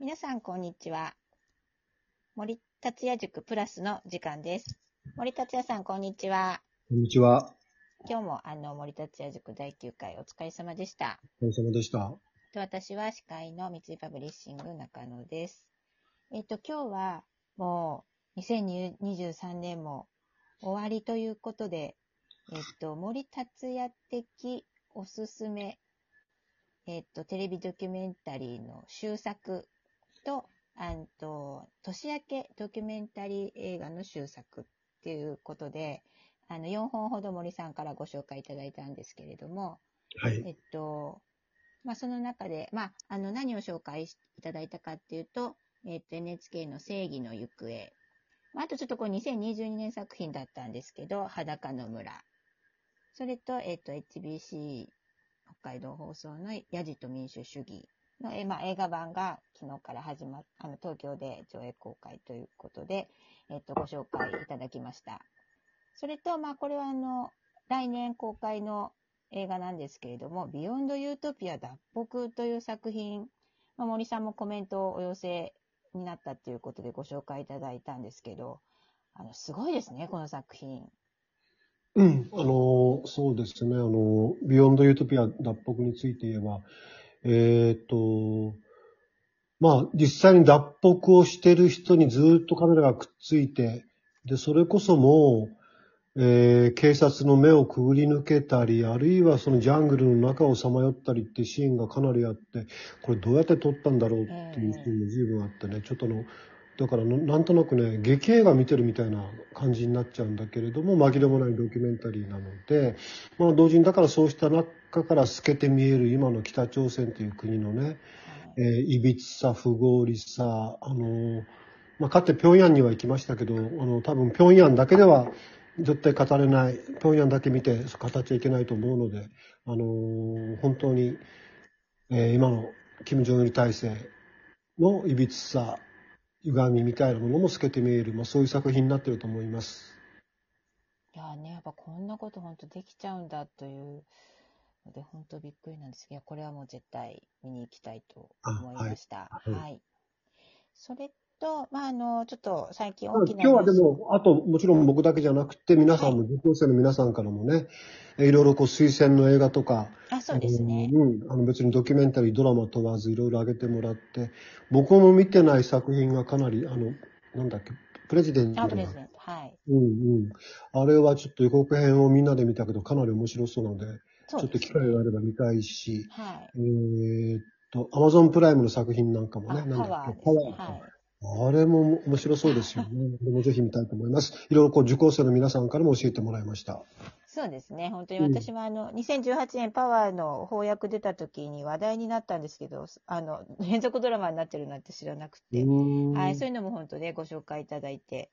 皆さん、こんにちは。森達也塾プラスの時間です。森達也さん、こんにちは。こんにちは。今日も、あの、森達也塾第9回お疲れ様でした。お疲れ様でした。で私は司会の三井パブリッシング中野です。えっと、今日はもう2023年も終わりということで、えっと、森達也的おすすめ、えっと、テレビドキュメンタリーの終作と、あんと、年明けドキュメンタリー映画の終作っていうことで、あの、4本ほど森さんからご紹介いただいたんですけれども、はい。えっと、まあ、その中で、まあ、あの、何を紹介しいただいたかっていうと、えっと、NHK の正義の行方。まあ、あとちょっとこれ2022年作品だったんですけど、裸の村。それと、えっと、HBC 北海道放送のヤジと民主主義まあ、映画版が昨日から始まっ、あの、東京で上映公開ということで、えっと、ご紹介いただきました。それと、まあ、これはあの、来年公開の映画なんですけれども、ビヨンドユートピア脱北という作品、まあ、森さんもコメントをお寄せになったということでご紹介いただいたんですけど、あの、すごいですね、この作品。うん。あの、そうですね。あの、ビヨンドユートピア脱北について言えば、えっ、と、まあ、実際に脱北をしてる人にずっとカメラがくっついて、で、それこそもう、えー警察の目をくぐり抜けたり、あるいはそのジャングルの中をさまよったりってシーンがかなりあって、これどうやって撮ったんだろうっていうシーンも随分あってね、ちょっとあの、だからのなんとなくね、劇映画見てるみたいな感じになっちゃうんだけれども、紛れもないドキュメンタリーなので、まあ同時にだからそうした中から透けて見える今の北朝鮮という国のね、えーいびつさ、不合理さ、あの、まあ、かつて平壌には行きましたけど、あの、多分平壌だけでは絶対語れない、平壌だけ見て語っちゃいけないと思うので、あの、本当に、えー今の金正日体制のいびつさ、歪みみたいなものも透けて見える、まあ、そういう作品になってると思います。いやーね、やっぱこんなこと本当できちゃうんだというので、本当びっくりなんですけど、いやこれはもう絶対見に行きたいと思いました。あはいはい。それと、まあ、あの、ちょっと最近今大きな日はでも、あと、もちろん僕だけじゃなくて、皆さんも、受講生の皆さんからもね、えいろいろこう推薦の映画とか、あ、そうですね。うん、あの別にドキュメンタリー、ドラマ問わずいろいろ上げてもらって、僕も見てない作品がかなり、あの、なんだっけ、プレジデントあ、がプレゼント。はい。うんうん。あれはちょっと予告編をみんなで見たけど、かなり面白そうなので、ちょっと機会があれば見たいし、はい。えーっと、アマゾンプライムの作品なんかもね、あ、なんだパワーですっけ、パワーか。はい。あれも面白そうですよね。これもぜひ見たいと思います。いろいろこう受講生の皆さんからも教えてもらいました。そうですね。本当にうん私もあの、2018年パワーの翻訳出た時に話題になったんですけど、あの、連続ドラマになってるなんて知らなくて、うはい、そういうのも本当ね、ご紹介いただいて、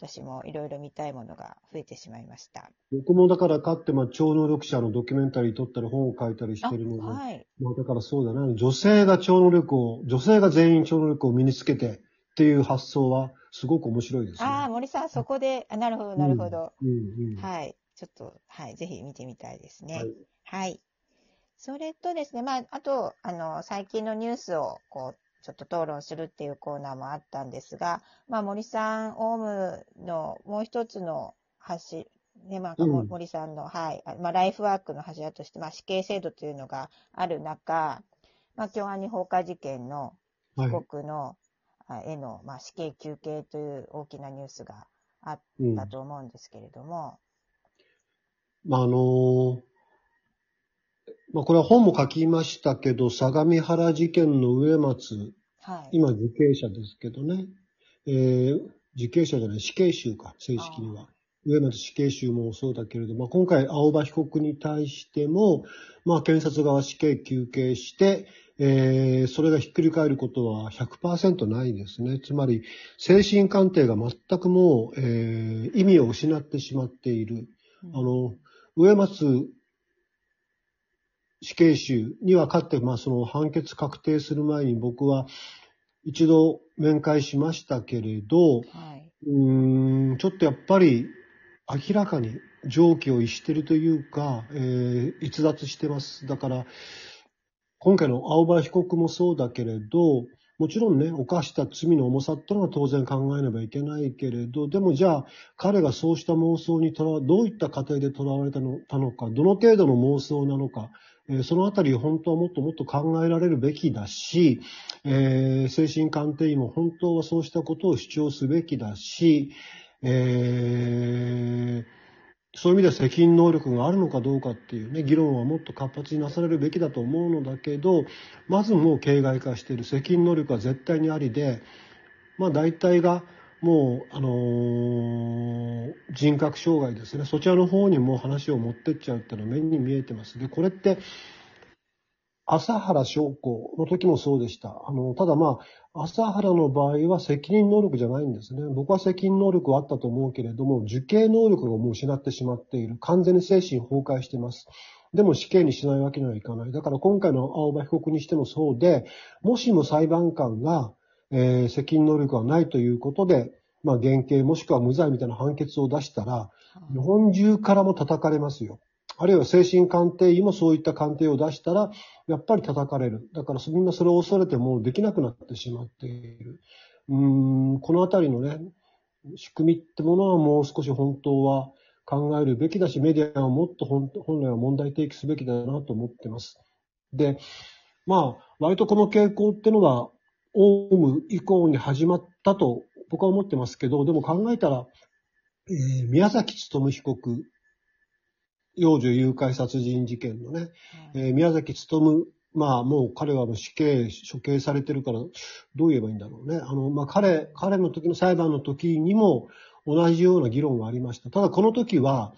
私もいろいろ見たいものが増えてしまいました。僕もだからかって、まあ、超能力者のドキュメンタリー撮ったり本を書いたりしあ、てるので、はい。まあ、だからそうだな、女性が超能力を、女性が全員超能力を身につけてっていう発想はすごく面白いですね。ああ、森さん、そこで、あなるほど、なるほど。うんうんうんはい。ちょっと、はい、ぜひ見てみたいですね。はいはい。それとですね、まあ、あと、あの、最近のニュースを、こう、ちょっと討論するっていうコーナーもあったんですが、まあ、森さん、オウムのもう一つの橋、ね、まあ、うん。森さんの、はい、あまあ、ライフワークの柱として、まあ、死刑制度というのがある中、まあ、京アニ放火事件のはい。被告の、あへの、まあ、死刑求刑という大きなニュースがあっうん。たと思うんですけれども、まあ、あのまあ、これは本も書きましたけど、相模原事件の植松、はい。今受刑者ですけどね、えー受刑者じゃない、死刑囚か、正式には。植松死刑囚もそうだけれど、まあ、今回、青葉被告に対しても、まあ、検察側死刑求刑して、えーそれがひっくり返ることは100%ないですね。つまり、精神鑑定が全くもう、えー意味を失ってしまっている。うんあの、植松死刑囚にはかつて、まあその判決確定する前に僕は一度面会しましたけれど、はい。うーん、ちょっとやっぱり明らかに常軌を逸しているというか、えー逸脱してます。だから、今回の青葉被告もそうだけれど、もちろんね、犯した罪の重さってのは当然考えねばいけないけれど、でもじゃあ、彼がそうした妄想にとら、どういった過程で囚われたのたのか、どの程度の妄想なのか、えそのあたり本当はもっともっと考えられるべきだし、えー精神鑑定医も本当はそうしたことを主張すべきだし、えーそういう意味では責任能力があるのかどうかっていうね、議論はもっと活発になされるべきだと思うのだけど、まずもう形骸化している。責任能力は絶対にありで、まあ大体がもう、あの人格障害ですね。そちらの方にも話を持ってっちゃうっていうのは目に見えてます。で、これって、朝原将校の時もそうでした。あの、ただまあ、朝原の場合は責任能力じゃないんですね。僕は責任能力はあったと思うけれども、受刑能力をもう失ってしまっている。完全に精神崩壊しています。でも死刑にしないわけにはいかない。だから今回の青葉被告にしてもそうで、もしも裁判官が、えー責任能力がないということで、まあ、減刑もしくは無罪みたいな判決を出したら、日本中からも叩かれますよ。あるいは精神鑑定医もそういった鑑定を出したら、やっぱり叩かれる。だからみんなそれを恐れてもうできなくなってしまっている。うーん、このあたりのね、仕組みってものはもう少し本当は考えるべきだし、メディアはもっと本本来は問題提起すべきだなと思ってます。で、まあ、割とこの傾向ってのは、オウム以降に始まったと僕は思ってますけど、でも考えたら、えー宮崎勤被告、幼女誘拐殺人事件のね、えー宮崎勤、まあもう彼はもう死刑、処刑されてるから、どう言えばいいんだろうね。あの、まあ彼、彼の時の裁判の時にも同じような議論がありました。ただこの時は、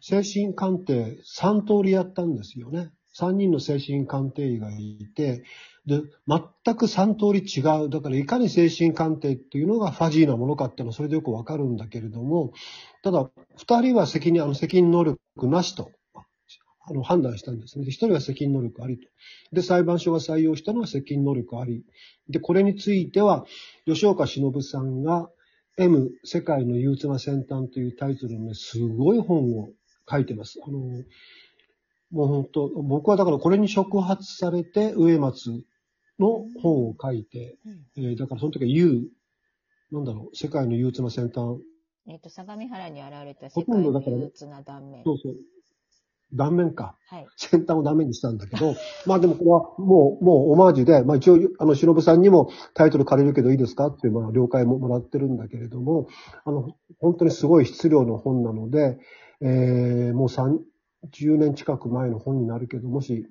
精神鑑定3通りやったんですよね。3人の精神鑑定医がいて、で、全く3通り違う。だからいかに精神鑑定っていうのがファジーなものかっていうのはそれでよくわかるんだけれども、ただ、2人は責任、あの責任能力なしと、あの判断したんですね。で、1人は責任能力ありと。で、裁判所が採用したのは責任能力あり。で、これについては、吉岡忍さんが M 世界の憂鬱な先端というタイトルのね、すごい本を書いてます。あの、もう本当、僕はだからこれに触発されて、植松の本を書いて、うんえーだからその時は U、なんだろう、世界の憂鬱な先端。えっ、と、相模原に現れたほ世界の憂鬱な断面。そうそう。断面か。はい。先端をダメにしたんだけど、まあでもこれはもう、もうオマージュで、まあ一応、あの、忍さんにもタイトル借りるけどいいですか？っていう、まあ了解ももらってるんだけれども、あの、本当にすごい質量の本なので、えー、もう30年近く前の本になるけど、もし、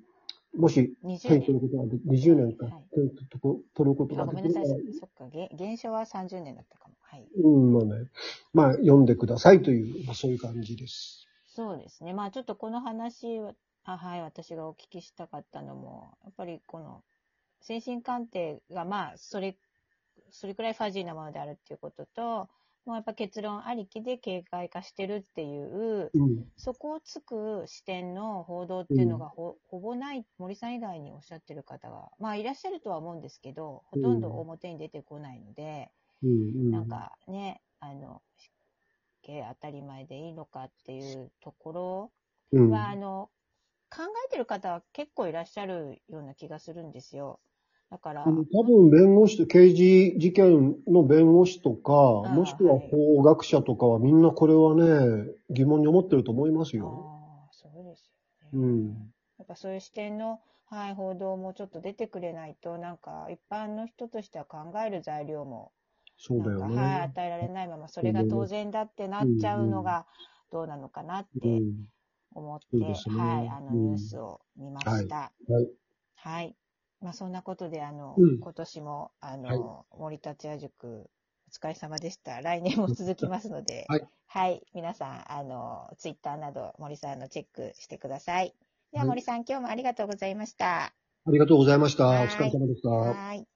もし20手に取ることがで20年か、はい手に取ることあ、がごめんなさい。そっか。げ原書は30年だったかも。はい。うん、まあね、まあ読んでくださいという、まあそういう感じです。そうですね。まあちょっとこの話は、あはい、私がお聞きしたかったのも、やっぱりこの精神鑑定がまあそれ、それくらいファジーなものであるっていうことと、もうやっぱ結論ありきで警戒化してるっていう、うん。そこをつく視点の報道っていうのがほ,、ほぼない、森さん以外におっしゃってる方が、まあいらっしゃるとは思うんですけど、ほとんど表に出てこないので、うん、うん。なんかね、あの、当たり前でいいのかっていうところうん、は、あの、考えてる方は結構いらっしゃるような気がするんですよ。だから、うん多分弁護士と、刑事事件の弁護士とか、ああもしくは法学者とかはみんなこれはね、疑問に思ってると思いますあよ。あ、そうですよね。うん。やっぱそういう視点の、はい、報道もちょっと出てくれないと、なんか一般の人としては考える材料も、そうだよね。はい、与えられないまま、それが当然だってなっちゃうのがどうなのかなってうん。思って、そうですねはい、あの、うんニュースを見ました。はい。はい。まあ、そんなことで、あの、うん今年も、あの、森達也塾、お疲れ様でした。来年も続きますので、はい。皆さん、あの、ツイッターなど、森さんのチェックしてください。では、はい森さん、今日もありがとうございました。ありがとうございました。おはい疲れ様でした。はい。